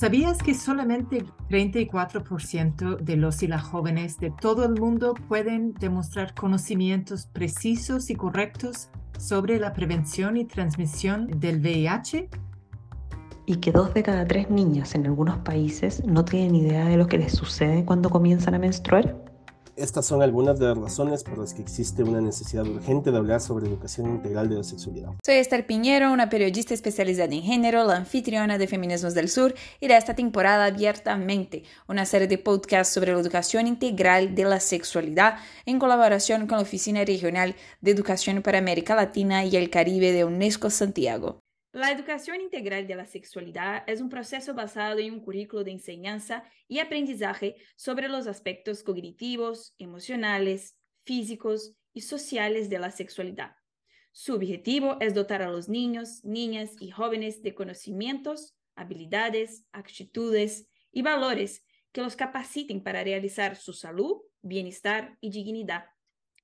¿Sabías que solamente 34% de los y las jóvenes de todo el mundo pueden demostrar conocimientos precisos y correctos sobre la prevención y transmisión del VIH? Y que dos de cada tres niñas en algunos países no tienen idea de lo que les sucede cuando comienzan a menstruar. Estas son algunas de las razones por las que existe una necesidad urgente de hablar sobre educación integral de la sexualidad. Soy Esther Piñero, una periodista especializada en género, la anfitriona de Feminismos del Sur y de esta temporada Abiertamente, una serie de podcasts sobre la educación integral de la sexualidad en colaboración con la Oficina Regional de Educación para América Latina y el Caribe de UNESCO Santiago. La educación integral de la sexualidad es un proceso basado en un currículo de enseñanza y aprendizaje sobre los aspectos cognitivos, emocionales, físicos y sociales de la sexualidad. Su objetivo es dotar a los niños, niñas y jóvenes de conocimientos, habilidades, actitudes y valores que los capaciten para realizar su salud, bienestar y dignidad,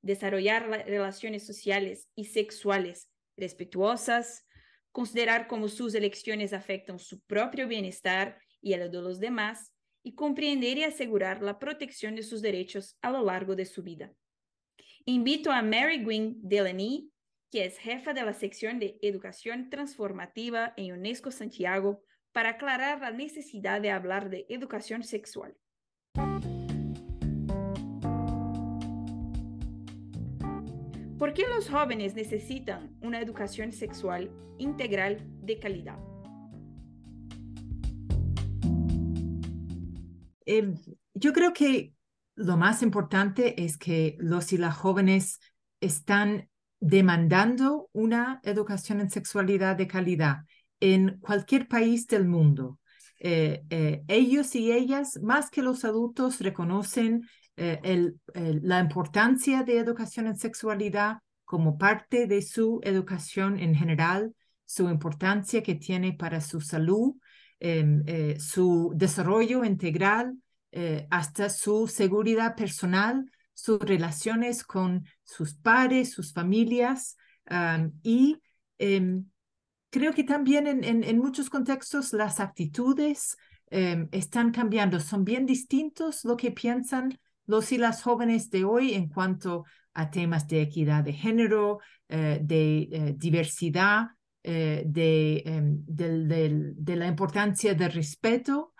desarrollar relaciones sociales y sexuales respetuosas, considerar cómo sus elecciones afectan su propio bienestar y el de los demás, y comprender y asegurar la protección de sus derechos a lo largo de su vida. Invito a Mary Gwynne Delaney, que es jefa de la sección de Educación Transformativa en UNESCO Santiago, para aclarar la necesidad de hablar de educación sexual. ¿Por qué los jóvenes necesitan una educación sexual integral de calidad? Em, yo creo que lo más importante es que los y las jóvenes están demandando una educación en sexualidad de calidad en cualquier país del mundo. Eh, eh, ellos y ellas, más que los adultos, reconocen eh, la importancia de educación en sexualidad como parte de su educación en general, su importancia que tiene para su salud, em, su desarrollo integral, hasta su seguridad personal, sus relaciones con sus padres, sus familias y em, creo que también en, muchos contextos las actitudes em, están cambiando, son bien distintos lo que piensan los y las jóvenes de hoy en cuanto a temas de equidad de género, eh, de eh, diversidad, eh, de, em, de, la importancia del respeto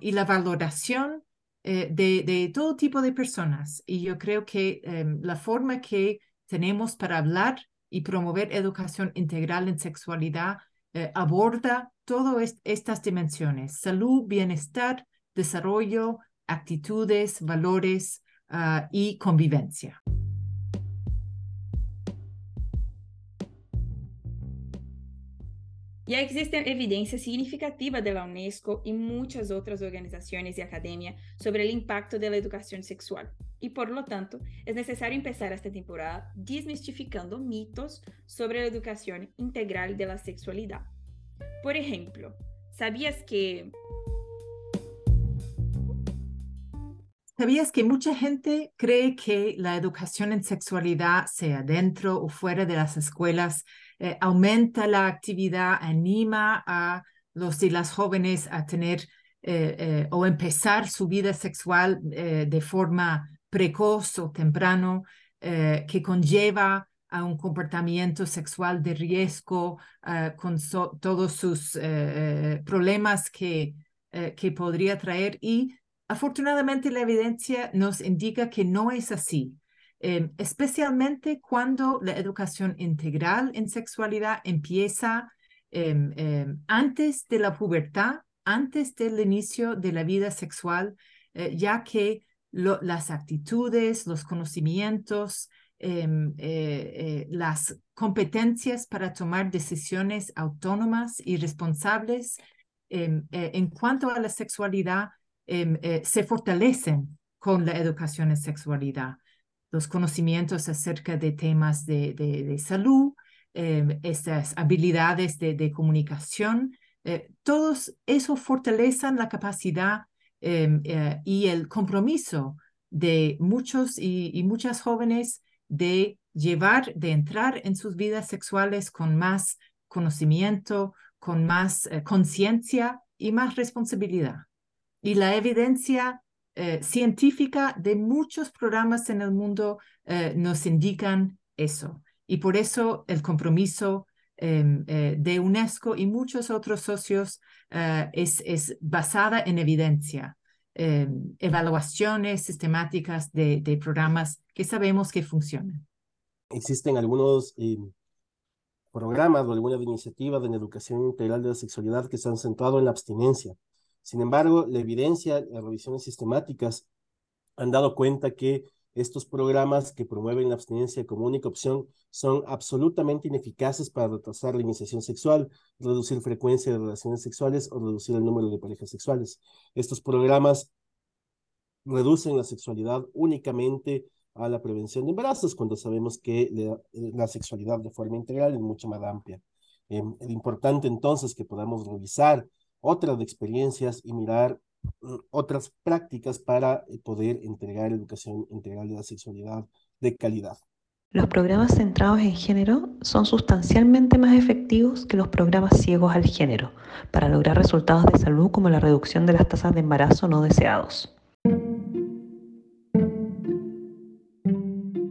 y la valoración de, todo tipo de personas. Y yo creo que em, la forma que tenemos para hablar y promover educación integral en sexualidad aborda todas estas dimensiones, salud, bienestar, desarrollo, actitudes, valores ah, y convivencia. Ya existe evidencia significativa de la UNESCO y muchas otras organizaciones y academia sobre el impacto de la educación sexual. Y por lo tanto, es necesario empezar esta temporada desmistificando mitos sobre la educación integral de la sexualidad. Por ejemplo, ¿sabías que ¿Sabías que mucha gente cree que la educación en sexualidad, sea dentro o fuera de las escuelas, eh, aumenta la actividad, anima a los y las jóvenes a tener eh, eh, o empezar su vida sexual de forma precoz o temprano, que conlleva a un comportamiento sexual de riesgo con todos sus problemas que, que podría traer. Y Afortunadamente, la evidencia nos indica que no es así, em, especialmente cuando la educación integral en sexualidad empieza em, em, antes de la pubertad, antes del inicio de la vida sexual, eh, ya que las actitudes, los conocimientos, eh, eh, las competencias para tomar decisiones autónomas y responsables en cuanto a la sexualidad se fortalecen con la educación en sexualidad. Los conocimientos acerca de temas de, salud, em, estas habilidades de, comunicación, eh, todos eso fortalecen la capacidad em, eh, y el compromiso de muchos y, muchas jóvenes de llevar, de entrar en sus vidas sexuales con más conocimiento, con más conciencia y más responsabilidad. Y la evidencia eh, científica de muchos programas en el mundo eh, nos indican eso. Y por eso el compromiso em, eh, de UNESCO y muchos otros socios es, es basada en evidencia, em, evaluaciones sistemáticas de, de, programas que sabemos que funcionan. Existen algunos em, programas o algunas iniciativas en educación integral de la sexualidad que se han centrado en la abstinencia sin embargo, la evidencia, las revisiones sistemáticas han dado cuenta que estos programas que promueven la abstinencia como única opción son absolutamente ineficaces para retrasar la iniciación sexual, reducir frecuencia de relaciones sexuales o reducir el número de parejas sexuales. Estos programas reducen la sexualidad únicamente a la prevención de embarazos, cuando sabemos que la, sexualidad de forma integral es mucho más amplia. Eh, es importante entonces que podamos revisar otras experiencias y mirar mm, otras prácticas para eh, poder entregar educación integral de la sexualidad de calidad. Los programas centrados en género son sustancialmente más efectivos que los programas ciegos al género para lograr resultados de salud como la reducción de las tasas de embarazo no deseados.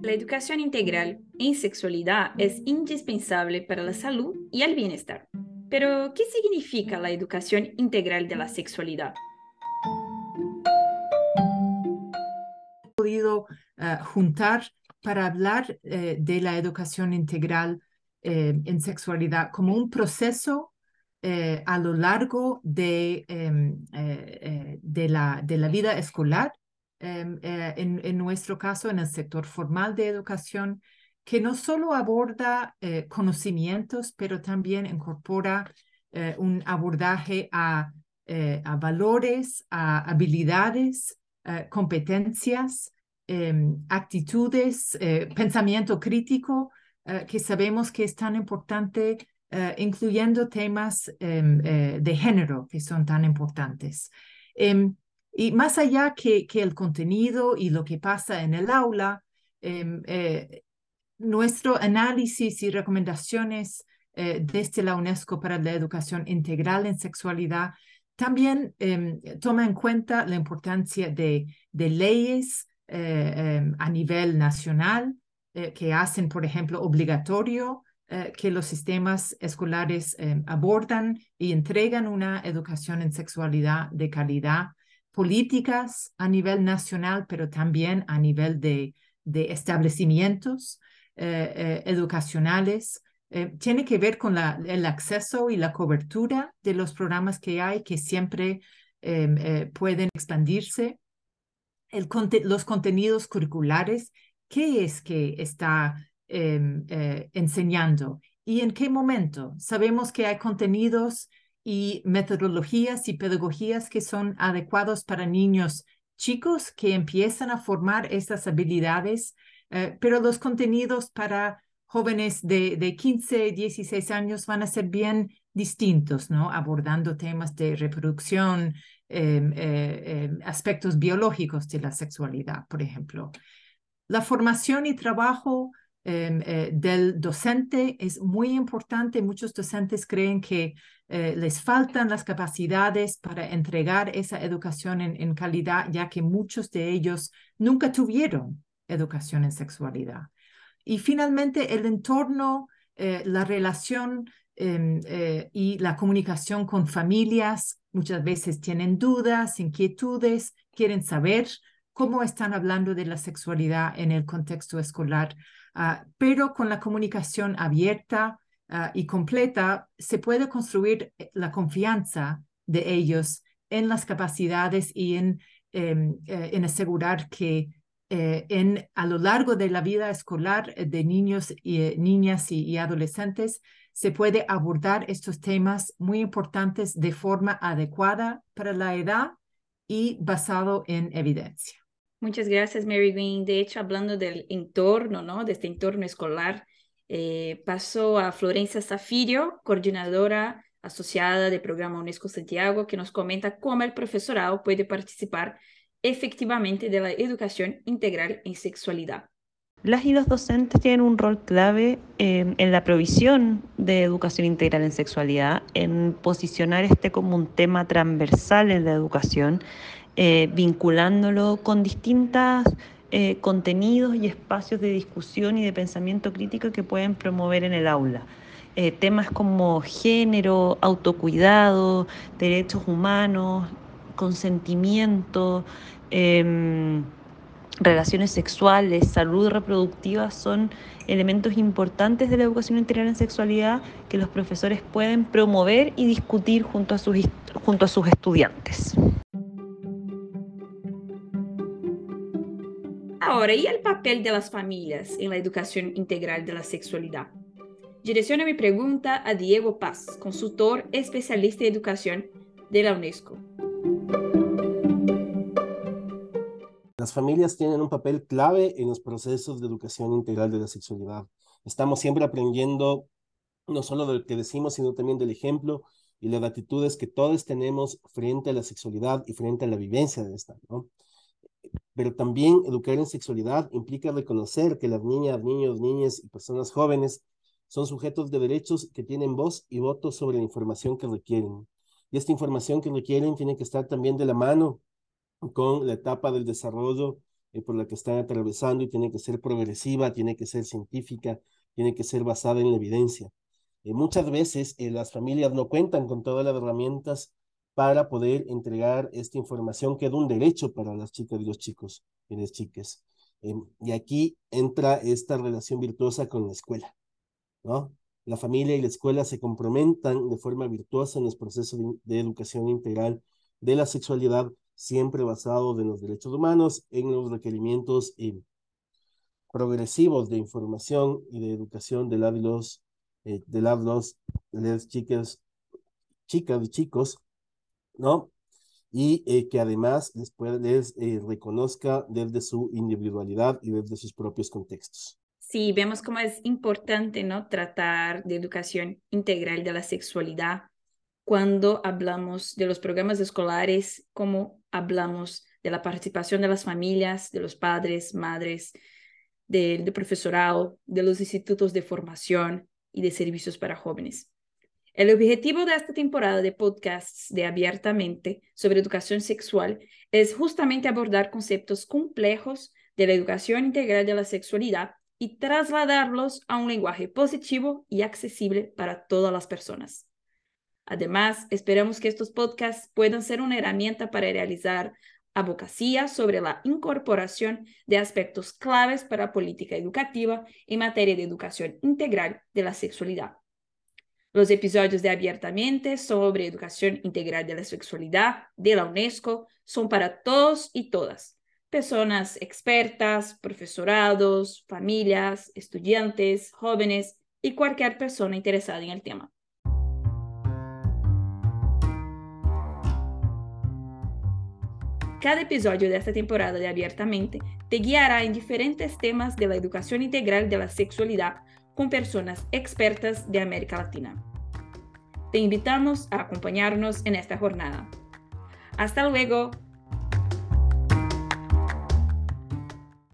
La educación integral en sexualidad es indispensable para la salud y el bienestar. Pero, ¿qué significa la educación integral de la sexualidad? He podido eh, juntar para hablar eh, de la educación integral eh, en sexualidad como un proceso a lo largo de, em, de, la, de la vida escolar, em, en, en nuestro caso en el sector formal de educación, que no solo aborda eh, conocimientos, pero también incorpora eh, un abordaje a, eh, a, valores, a habilidades, competencias, em, actitudes, pensamiento crítico, que sabemos que es tan importante, incluyendo temas em, de género que son tan importantes. Em, y más allá que, que, el contenido y lo que pasa en el aula, nuestro análisis y recomendaciones eh, desde la UNESCO para la educación integral en sexualidad también em, toma en cuenta la importancia de, leyes eh, em, a nivel nacional eh, que hacen, por ejemplo, obligatorio que los sistemas escolares em, abordan y entregan una educación en sexualidad de calidad, políticas a nivel nacional, pero también a nivel de, de establecimientos eh, eh, educacionales, eh, tiene que ver con el acceso y la cobertura de los programas que hay que siempre em, pueden expandirse. El, los contenidos curriculares, ¿qué es que está em, enseñando y en qué momento? Sabemos que hay contenidos y metodologías y pedagogías que son adecuados para niños chicos que empiezan a formar estas habilidades eh, pero los contenidos para jóvenes de, de 15, 16 años van a ser bien distintos, ¿no? Abordando temas de reproducción, em, eh, em, aspectos biológicos de la sexualidad, por ejemplo. La formación y trabajo em, eh, del docente es muy importante. Muchos docentes creen que les faltan las capacidades para entregar esa educación en, calidad, ya que muchos de ellos nunca tuvieron educación en sexualidad. Y finalmente, el entorno, eh, la relación em, eh, y la comunicación con familias, muchas veces tienen dudas, inquietudes, quieren saber cómo están hablando de la sexualidad en el contexto escolar, ah, pero con la comunicación abierta ah, y completa se puede construir eh, la confianza de ellos en las capacidades y en, em, en asegurar que eh, en, a lo largo de la vida escolar eh, de niños y eh, niñas y, adolescentes se puede abordar estos temas muy importantes de forma adecuada para la edad y basado en evidencia. Muchas gracias, Mary Green. De hecho, hablando del entorno, ¿no? De este entorno escolar, pasó a Florencia Zafirio, coordinadora asociada del programa UNESCO Santiago, que nos comenta cómo el profesorado puede participar efectivamente de la educación integral en sexualidad. Las y los docentes tienen un rol clave eh, en la provisión de educación integral en sexualidad, en posicionar este como un tema transversal en la educación, eh, vinculándolo con distintos eh, contenidos y espacios de discusión y de pensamiento crítico que pueden promover en el aula. temas como género, autocuidado, derechos humanos, consentimiento, em, relaciones sexuales, salud reproductiva son elementos importantes de la educación integral en sexualidad que los profesores pueden promover y discutir junto a sus, junto a sus estudiantes. Ahora, ¿y el papel de las familias en la educación integral de la sexualidad? Direcciona mi pregunta a Diego Paz, consultor especialista en educación de la UNESCO. Las familias tienen un papel clave en los procesos de educación integral de la sexualidad. Estamos siempre aprendiendo no solo de lo que decimos, sino también del ejemplo y las actitudes que todos tenemos frente a la sexualidad y frente a la vivencia de esta. Pero también educar en sexualidad implica reconocer que las niñas, niños, niñas y personas jóvenes son sujetos de derechos que tienen voz y voto sobre la información que requieren. Y esta información que requieren tiene que estar también de la mano con la etapa del desarrollo eh, por la que están atravesando y tiene que ser progresiva, tiene que ser científica, tiene que ser basada en la evidencia. Eh, muchas veces eh, las familias no cuentan con todas las herramientas para poder entregar esta información que es un derecho para las chicas y los chicos y las chicas. y aquí entra esta relación virtuosa con la escuela, ¿no? La familia y la escuela se complementan de forma virtuosa en los procesos de educación integral de la sexualidad siempre basado en los derechos humanos, en los requerimientos eh, progresivos de información y de educación de los, eh, de los, de las chicas, chicas y chicos, ¿no? Y eh, que además les, puede, les eh, reconozca desde su individualidad y desde sus propios contextos. Sí, vemos cómo es importante, ¿no? Tratar de educación integral de la sexualidad cuando hablamos de los programas escolares, como hablamos de la participación de las familias, de los padres, madres, del, profesorado, de los institutos de formación y de servicios para jóvenes. El objetivo de esta temporada de podcasts de Abiertamente sobre educación sexual es justamente abordar conceptos complejos de la educación integral de la sexualidad y trasladarlos a un lenguaje positivo y accesible para todas las personas. Además, esperamos que estos podcasts puedan ser una herramienta para realizar abogacía sobre la incorporación de aspectos claves para la política educativa en materia de educación integral de la sexualidad. Los episodios de Abiertamente sobre educación integral de la sexualidad de la UNESCO son para todos y todas, personas expertas, profesorados, familias, estudiantes, jóvenes y cualquier persona interesada en el tema. Cada episodio de esta temporada de Abiertamente te guiará en diferentes temas de la educación integral de la sexualidad con personas expertas de América Latina. Te invitamos a acompañarnos en esta jornada. Hasta luego.